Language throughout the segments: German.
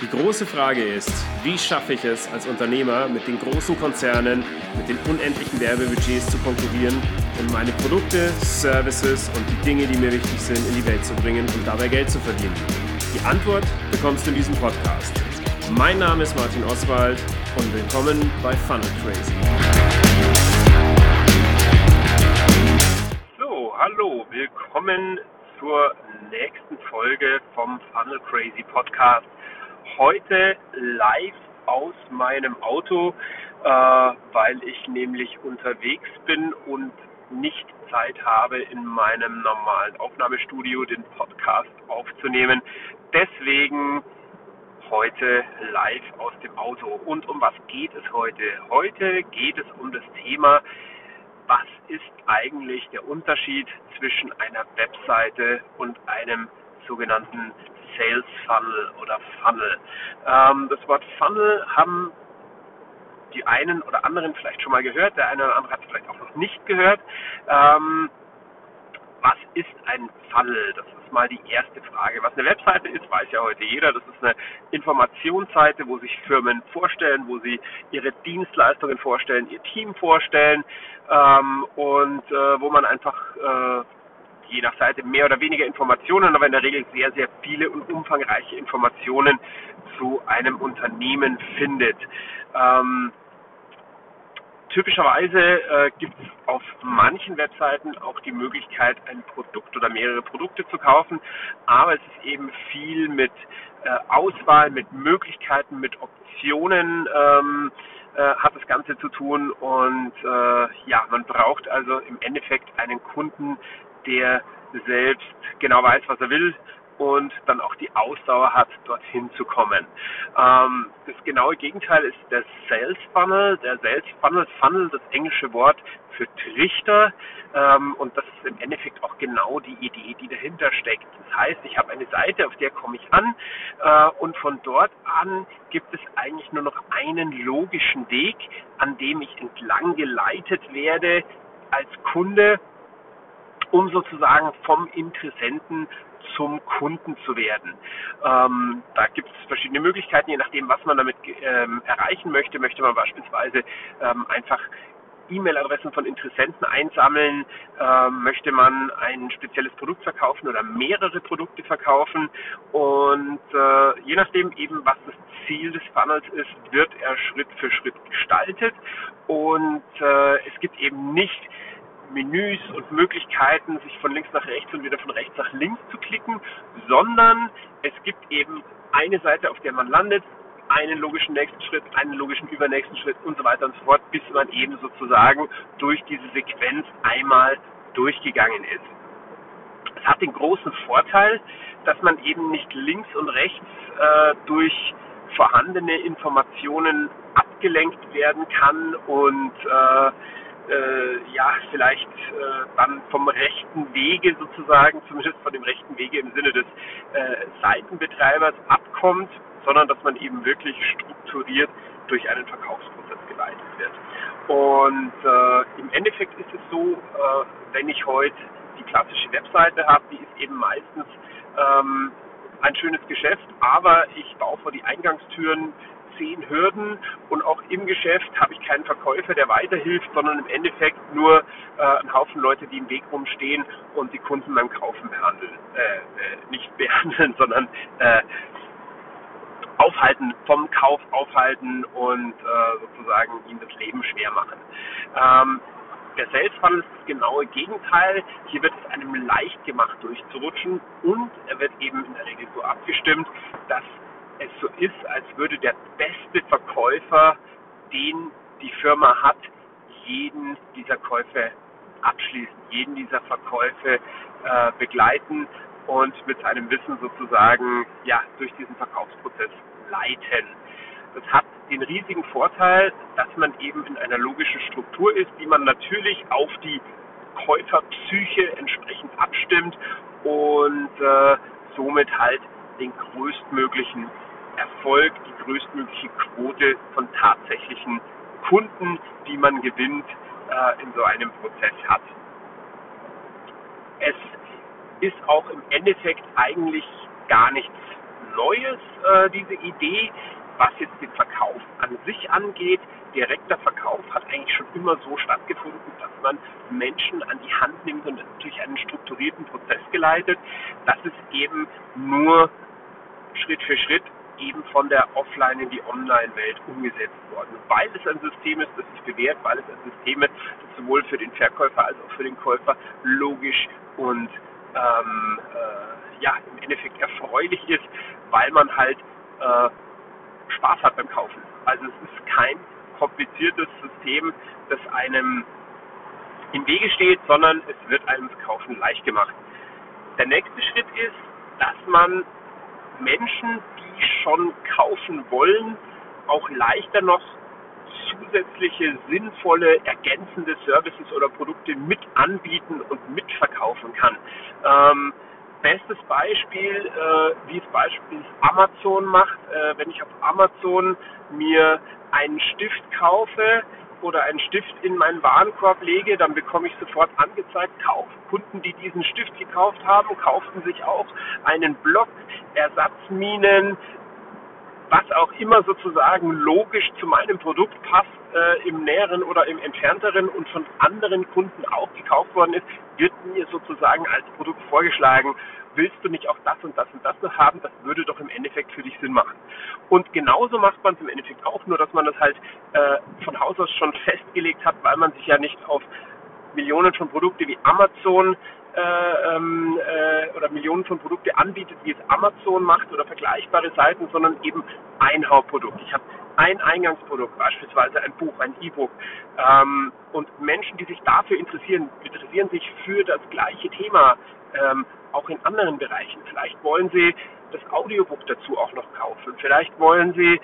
Die große Frage ist, wie schaffe ich es als Unternehmer mit den großen Konzernen, mit den unendlichen Werbebudgets zu konkurrieren und meine Produkte, Services und die Dinge, die mir wichtig sind, in die Welt zu bringen und dabei Geld zu verdienen? Die Antwort bekommst du in diesem Podcast. Mein Name ist Martin Oswald und willkommen bei Funnel Crazy. So, hallo, willkommen zur nächsten Folge vom Funnel Crazy Podcast heute live aus meinem Auto, äh, weil ich nämlich unterwegs bin und nicht Zeit habe, in meinem normalen Aufnahmestudio den Podcast aufzunehmen. Deswegen heute live aus dem Auto. Und um was geht es heute? Heute geht es um das Thema, ist eigentlich der Unterschied zwischen einer Webseite und einem sogenannten Sales Funnel oder Funnel. Ähm, das Wort Funnel haben die einen oder anderen vielleicht schon mal gehört, der eine oder andere hat es vielleicht auch noch nicht gehört. Ähm, was ist ein Funnel? Das ist mal die erste Frage. Was eine Webseite ist, weiß ja heute jeder. Das ist eine Informationsseite, wo sich Firmen vorstellen, wo sie ihre Dienstleistungen vorstellen, ihr Team vorstellen ähm, und äh, wo man einfach äh, je nach Seite mehr oder weniger Informationen, aber in der Regel sehr, sehr viele und umfangreiche Informationen zu einem Unternehmen findet. Ähm, typischerweise äh, gibt es auf manchen Webseiten auch die Möglichkeit, ein Produkt oder mehrere Produkte zu kaufen, aber es ist eben viel mit äh, Auswahl, mit Möglichkeiten, mit Optionen. Ähm, äh, hat das Ganze zu tun und äh, ja, man braucht also im Endeffekt einen Kunden, der selbst genau weiß, was er will und dann auch die Ausdauer hat, dorthin zu kommen. Ähm, das genaue Gegenteil ist der Sales Funnel. Der Sales Funnel, Funnel, das englische Wort für Trichter. Ähm, und das ist im Endeffekt auch genau die Idee, die dahinter steckt. Das heißt, ich habe eine Seite, auf der komme ich an äh, und von dort an gibt es eigentlich nur noch einen logischen Weg, an dem ich entlang geleitet werde als Kunde um sozusagen vom Interessenten zum Kunden zu werden. Ähm, da gibt es verschiedene Möglichkeiten, je nachdem, was man damit ähm, erreichen möchte. Möchte man beispielsweise ähm, einfach E-Mail-Adressen von Interessenten einsammeln, ähm, möchte man ein spezielles Produkt verkaufen oder mehrere Produkte verkaufen und äh, je nachdem eben, was das Ziel des Funnels ist, wird er Schritt für Schritt gestaltet und äh, es gibt eben nicht Menüs und Möglichkeiten, sich von links nach rechts und wieder von rechts nach links zu klicken, sondern es gibt eben eine Seite, auf der man landet, einen logischen nächsten Schritt, einen logischen übernächsten Schritt und so weiter und so fort, bis man eben sozusagen durch diese Sequenz einmal durchgegangen ist. Es hat den großen Vorteil, dass man eben nicht links und rechts äh, durch vorhandene Informationen abgelenkt werden kann und äh, äh, ja, vielleicht äh, dann vom rechten Wege sozusagen, zumindest von dem rechten Wege im Sinne des äh, Seitenbetreibers abkommt, sondern dass man eben wirklich strukturiert durch einen Verkaufsprozess geleitet wird. Und äh, im Endeffekt ist es so, äh, wenn ich heute die klassische Webseite habe, die ist eben meistens ähm, ein schönes Geschäft, aber ich baue vor die Eingangstüren zehn Hürden und auch im Geschäft habe ich keinen Verkäufer, der weiterhilft, sondern im Endeffekt nur äh, einen Haufen Leute, die im Weg rumstehen und die Kunden beim Kaufen behandeln, äh, äh, nicht behandeln, sondern äh, aufhalten, vom Kauf aufhalten und äh, sozusagen ihnen das Leben schwer machen. Ähm, der Sales Funnel ist das genaue Gegenteil. Hier wird es einem leicht gemacht durchzurutschen und er wird eben in der Regel so abgestimmt, dass es so ist, als würde der beste Verkäufer, den die Firma hat, jeden dieser Käufe abschließen, jeden dieser Verkäufe äh, begleiten und mit seinem Wissen sozusagen ja durch diesen Verkaufsprozess leiten. Das hat den riesigen Vorteil, dass man eben in einer logischen Struktur ist, die man natürlich auf die Käuferpsyche entsprechend abstimmt und äh, somit halt den größtmöglichen Erfolg, die größtmögliche Quote von tatsächlichen Kunden, die man gewinnt, äh, in so einem Prozess hat. Es ist auch im Endeffekt eigentlich gar nichts Neues, äh, diese Idee. Was jetzt den Verkauf an sich angeht, direkter Verkauf hat eigentlich schon immer so stattgefunden, dass man Menschen an die Hand nimmt und durch einen strukturierten Prozess geleitet. Das ist eben nur Schritt für Schritt eben von der Offline in die Online-Welt umgesetzt worden. Weil es ein System ist, das sich bewährt, weil es ein System ist, das sowohl für den Verkäufer als auch für den Käufer logisch und ähm, äh, ja, im Endeffekt erfreulich ist, weil man halt äh, Spaß hat beim Kaufen. Also es ist kein kompliziertes System, das einem im Wege steht, sondern es wird einem das Kaufen leicht gemacht. Der nächste Schritt ist, dass man Menschen, schon kaufen wollen, auch leichter noch zusätzliche sinnvolle ergänzende Services oder Produkte mit anbieten und mitverkaufen kann. Ähm, bestes Beispiel, äh, wie es beispielsweise Amazon macht, äh, wenn ich auf Amazon mir einen Stift kaufe oder einen Stift in meinen Warenkorb lege, dann bekomme ich sofort angezeigt, Kauf. Kunden, die diesen Stift gekauft haben, kauften sich auch einen Block, Ersatzminen, was auch immer sozusagen logisch zu meinem Produkt passt, äh, im näheren oder im entfernteren und von anderen Kunden auch gekauft worden ist, wird mir sozusagen als Produkt vorgeschlagen. Willst du nicht auch das und das und das noch haben? Das würde doch im Endeffekt für dich Sinn machen. Und genauso macht man es im Endeffekt auch, nur dass man das halt äh, von Haus aus schon festgelegt hat, weil man sich ja nicht auf Millionen von Produkte wie Amazon äh, ähm, äh, oder Millionen von Produkte anbietet, wie es Amazon macht oder vergleichbare Seiten, sondern eben ein Hauptprodukt. Ich habe ein Eingangsprodukt, beispielsweise ein Buch, ein E-Book. Ähm, und Menschen, die sich dafür interessieren, interessieren sich für das gleiche Thema, ähm, auch in anderen Bereichen. Vielleicht wollen sie das Audiobook dazu auch noch kaufen. Vielleicht wollen sie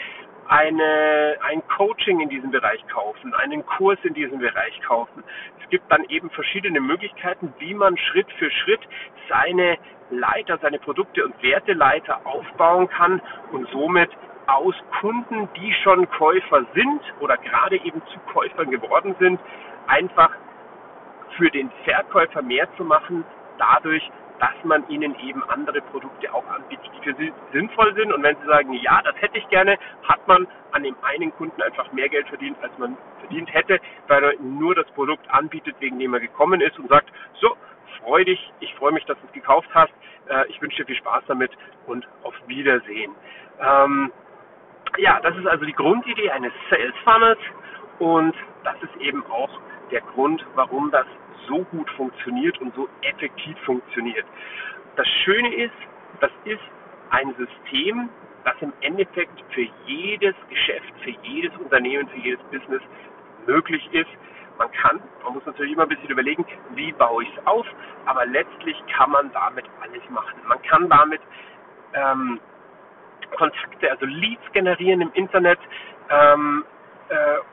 eine, ein Coaching in diesem Bereich kaufen, einen Kurs in diesem Bereich kaufen. Es gibt dann eben verschiedene Möglichkeiten, wie man Schritt für Schritt seine Leiter, seine Produkte und Werteleiter aufbauen kann und somit aus Kunden, die schon Käufer sind oder gerade eben zu Käufern geworden sind, einfach für den Verkäufer mehr zu machen, dadurch, dass man ihnen eben andere Produkte auch anbietet, die für sie sinnvoll sind. Und wenn sie sagen, ja, das hätte ich gerne, hat man an dem einen Kunden einfach mehr Geld verdient, als man verdient hätte, weil er nur das Produkt anbietet, wegen dem er gekommen ist und sagt, so, freu dich, ich freue mich, dass du es gekauft hast, äh, ich wünsche dir viel Spaß damit und auf Wiedersehen. Ähm, ja, das ist also die Grundidee eines Sales Funnels und das ist eben auch der Grund, warum das so gut funktioniert und so effektiv funktioniert. Das Schöne ist, das ist ein System, das im Endeffekt für jedes Geschäft, für jedes Unternehmen, für jedes Business möglich ist. Man kann, man muss natürlich immer ein bisschen überlegen, wie baue ich es auf, aber letztlich kann man damit alles machen. Man kann damit ähm, Kontakte, also Leads generieren im Internet, ähm, äh,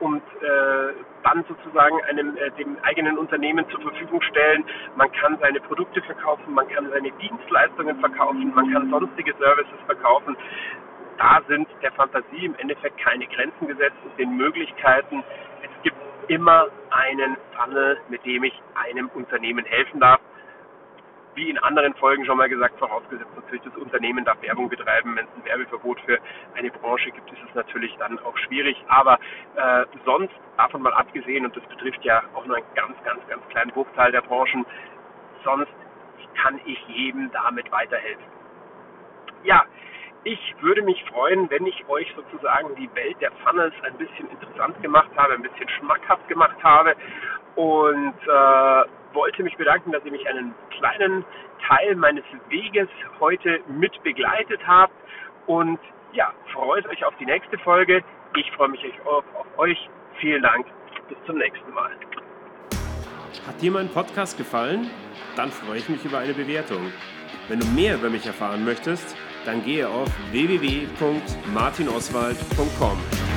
und äh, dann sozusagen einem äh, dem eigenen Unternehmen zur Verfügung stellen. Man kann seine Produkte verkaufen, man kann seine Dienstleistungen verkaufen, man kann sonstige Services verkaufen. Da sind der Fantasie im Endeffekt keine Grenzen gesetzt den Möglichkeiten. Es gibt immer einen Funnel, mit dem ich einem Unternehmen helfen darf wie in anderen Folgen schon mal gesagt, vorausgesetzt natürlich das Unternehmen darf Werbung betreiben. Wenn es ein Werbeverbot für eine Branche gibt, ist es natürlich dann auch schwierig. Aber äh, sonst, davon mal abgesehen, und das betrifft ja auch nur einen ganz, ganz, ganz kleinen Bruchteil der Branchen, sonst kann ich jedem damit weiterhelfen. Ja, ich würde mich freuen, wenn ich euch sozusagen die Welt der Funnels ein bisschen interessant gemacht habe, ein bisschen schmackhaft gemacht habe und äh, wollte mich bedanken, dass ihr mich einen kleinen Teil meines Weges heute mit begleitet habt. Und ja, freut euch auf die nächste Folge. Ich freue mich auf, auf euch. Vielen Dank. Bis zum nächsten Mal. Hat dir mein Podcast gefallen? Dann freue ich mich über eine Bewertung. Wenn du mehr über mich erfahren möchtest, dann gehe auf www.martinoswald.com.